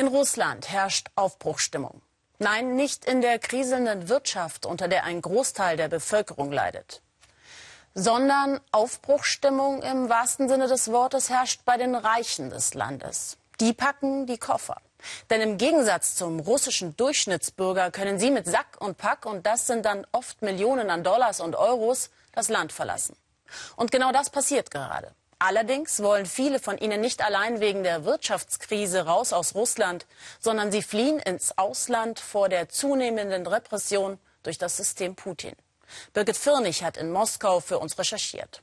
In Russland herrscht Aufbruchstimmung. Nein, nicht in der kriselnden Wirtschaft, unter der ein Großteil der Bevölkerung leidet, sondern Aufbruchstimmung im wahrsten Sinne des Wortes herrscht bei den Reichen des Landes. Die packen die Koffer. Denn im Gegensatz zum russischen Durchschnittsbürger können sie mit Sack und Pack, und das sind dann oft Millionen an Dollars und Euros, das Land verlassen. Und genau das passiert gerade. Allerdings wollen viele von ihnen nicht allein wegen der Wirtschaftskrise raus aus Russland, sondern sie fliehen ins Ausland vor der zunehmenden Repression durch das System Putin. Birgit Firnig hat in Moskau für uns recherchiert.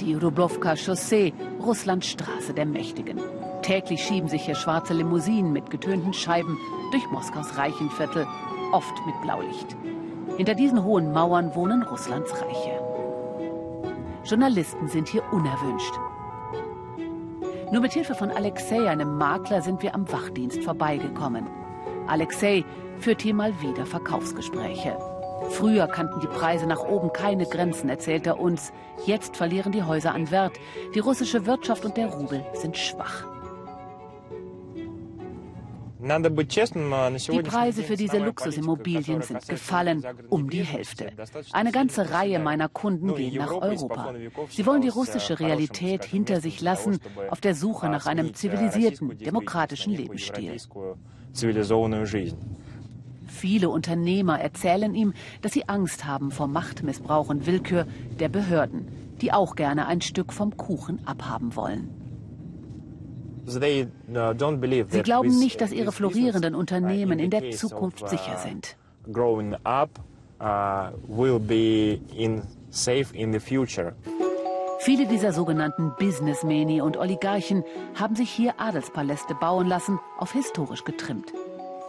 Die Rublowka Chaussee, Russlands Straße der Mächtigen. Täglich schieben sich hier schwarze Limousinen mit getönten Scheiben durch Moskaus Reichenviertel, oft mit Blaulicht. Hinter diesen hohen Mauern wohnen Russlands Reiche. Journalisten sind hier unerwünscht. Nur mit Hilfe von Alexei, einem Makler, sind wir am Wachdienst vorbeigekommen. Alexei führt hier mal wieder Verkaufsgespräche. Früher kannten die Preise nach oben keine Grenzen, erzählt er uns. Jetzt verlieren die Häuser an Wert. Die russische Wirtschaft und der Rubel sind schwach. Die Preise für diese Luxusimmobilien sind gefallen, um die Hälfte. Eine ganze Reihe meiner Kunden gehen nach Europa. Sie wollen die russische Realität hinter sich lassen, auf der Suche nach einem zivilisierten, demokratischen Lebensstil. Viele Unternehmer erzählen ihm, dass sie Angst haben vor Machtmissbrauch und Willkür der Behörden, die auch gerne ein Stück vom Kuchen abhaben wollen. Uh, Sie glauben nicht, dass ihre florierenden Unternehmen in der Zukunft sicher uh, sind. Uh, Viele dieser sogenannten Businessmeni und Oligarchen haben sich hier Adelspaläste bauen lassen, auf historisch getrimmt.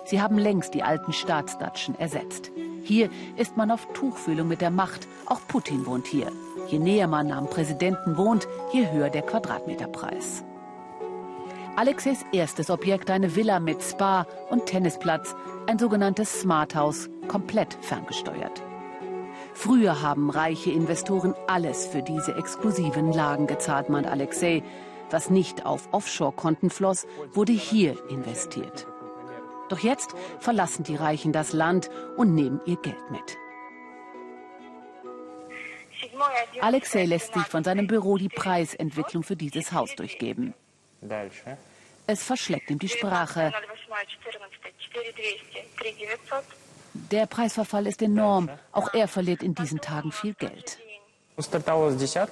Sie haben längst die alten Staatsdatschen ersetzt. Hier ist man auf Tuchfühlung mit der Macht. Auch Putin wohnt hier. Je näher man am Präsidenten wohnt, je höher der Quadratmeterpreis. Alexeys erstes Objekt eine Villa mit Spa und Tennisplatz, ein sogenanntes Smart House, komplett ferngesteuert. Früher haben reiche Investoren alles für diese exklusiven Lagen gezahlt, meint Alexei. Was nicht auf Offshore-Konten floss, wurde hier investiert. Doch jetzt verlassen die Reichen das Land und nehmen ihr Geld mit. Alexei lässt sich von seinem Büro die Preisentwicklung für dieses Haus durchgeben. Es verschlägt ihm die Sprache. Der Preisverfall ist enorm. Auch er verliert in diesen Tagen viel Geld.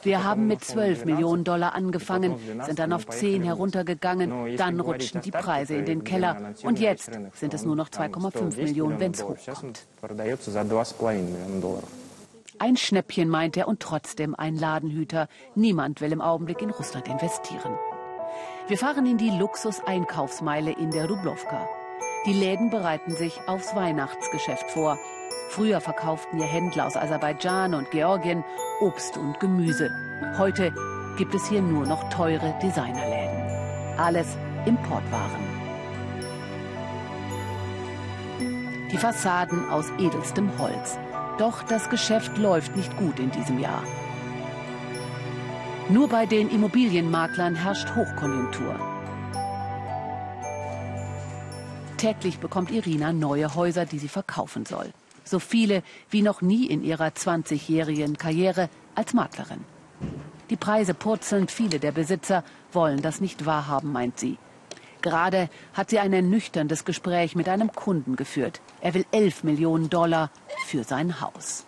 Wir haben mit 12 Millionen Dollar angefangen, sind dann auf 10 heruntergegangen, dann rutschten die Preise in den Keller und jetzt sind es nur noch 2,5 Millionen, wenn es hochkommt. Ein Schnäppchen meint er und trotzdem ein Ladenhüter. Niemand will im Augenblick in Russland investieren. Wir fahren in die Luxus-Einkaufsmeile in der Rublowka. Die Läden bereiten sich aufs Weihnachtsgeschäft vor. Früher verkauften hier Händler aus Aserbaidschan und Georgien Obst und Gemüse. Heute gibt es hier nur noch teure Designerläden. Alles Importwaren. Die Fassaden aus edelstem Holz. Doch das Geschäft läuft nicht gut in diesem Jahr. Nur bei den Immobilienmaklern herrscht Hochkonjunktur. Täglich bekommt Irina neue Häuser, die sie verkaufen soll. So viele wie noch nie in ihrer 20-jährigen Karriere als Maklerin. Die Preise purzeln, viele der Besitzer wollen das nicht wahrhaben, meint sie. Gerade hat sie ein ernüchterndes Gespräch mit einem Kunden geführt. Er will 11 Millionen Dollar für sein Haus.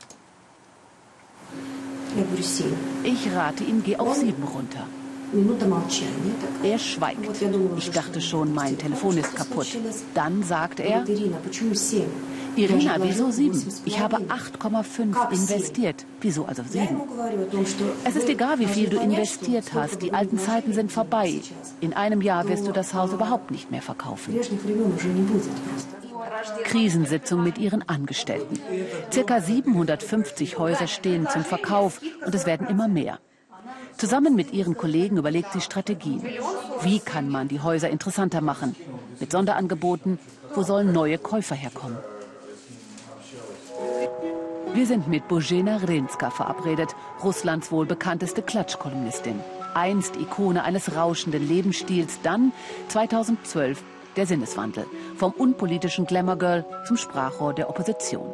Ich rate ihm, geh auf sieben runter. Er schweigt. Ich dachte schon, mein Telefon ist kaputt. Dann sagt er, Irina, wieso sieben? Ich habe 8,5 investiert. Wieso also sieben? Es ist egal, wie viel du investiert hast. Die alten Zeiten sind vorbei. In einem Jahr wirst du das Haus überhaupt nicht mehr verkaufen. Krisensitzung mit ihren Angestellten. Circa 750 Häuser stehen zum Verkauf und es werden immer mehr. Zusammen mit ihren Kollegen überlegt sie Strategien. Wie kann man die Häuser interessanter machen? Mit Sonderangeboten? Wo sollen neue Käufer herkommen? Wir sind mit Bozena Renska verabredet, Russlands wohl bekannteste Klatschkolumnistin. Einst Ikone eines rauschenden Lebensstils, dann 2012 der Sinneswandel. Vom unpolitischen Glamour-Girl zum Sprachrohr der Opposition.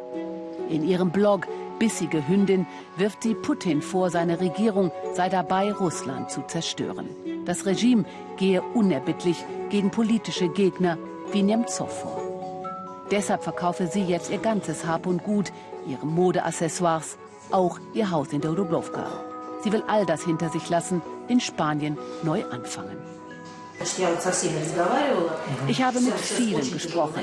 In ihrem Blog Bissige Hündin wirft sie Putin vor, seine Regierung sei dabei, Russland zu zerstören. Das Regime gehe unerbittlich gegen politische Gegner wie Nemtsov vor. Deshalb verkaufe sie jetzt ihr ganzes Hab und Gut, ihre Modeaccessoires, auch ihr Haus in der Dubrovka. Sie will all das hinter sich lassen, in Spanien neu anfangen. Ich habe mit vielen gesprochen.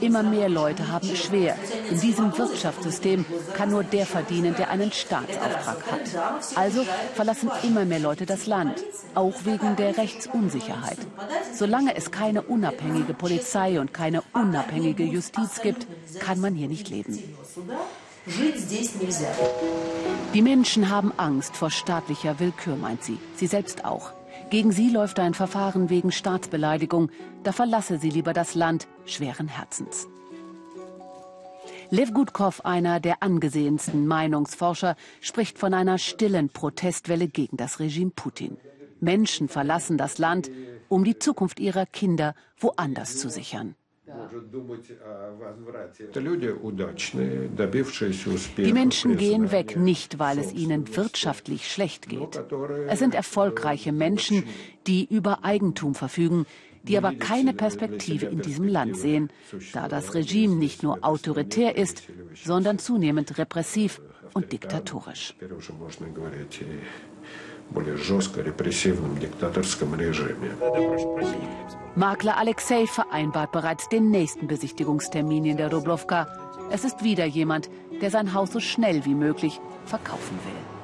Immer mehr Leute haben es schwer. In diesem Wirtschaftssystem kann nur der verdienen, der einen Staatsauftrag hat. Also verlassen immer mehr Leute das Land, auch wegen der Rechtsunsicherheit. Solange es keine unabhängige Polizei und keine unabhängige Justiz gibt, kann man hier nicht leben. Die Menschen haben Angst vor staatlicher Willkür, meint sie. Sie selbst auch. Gegen sie läuft ein Verfahren wegen Staatsbeleidigung. Da verlasse sie lieber das Land schweren Herzens. Lev Gutkov, einer der angesehensten Meinungsforscher, spricht von einer stillen Protestwelle gegen das Regime Putin. Menschen verlassen das Land, um die Zukunft ihrer Kinder woanders zu sichern. Die Menschen gehen weg nicht, weil es ihnen wirtschaftlich schlecht geht. Es sind erfolgreiche Menschen, die über Eigentum verfügen, die aber keine Perspektive in diesem Land sehen, da das Regime nicht nur autoritär ist, sondern zunehmend repressiv und diktatorisch более жестко репрессивном диктаторском режиме. Makler Alexei vereinbart bereits den nächsten Besichtigungstermin in der Dubrovka. Es ist wieder jemand, der sein Haus so schnell wie möglich verkaufen will.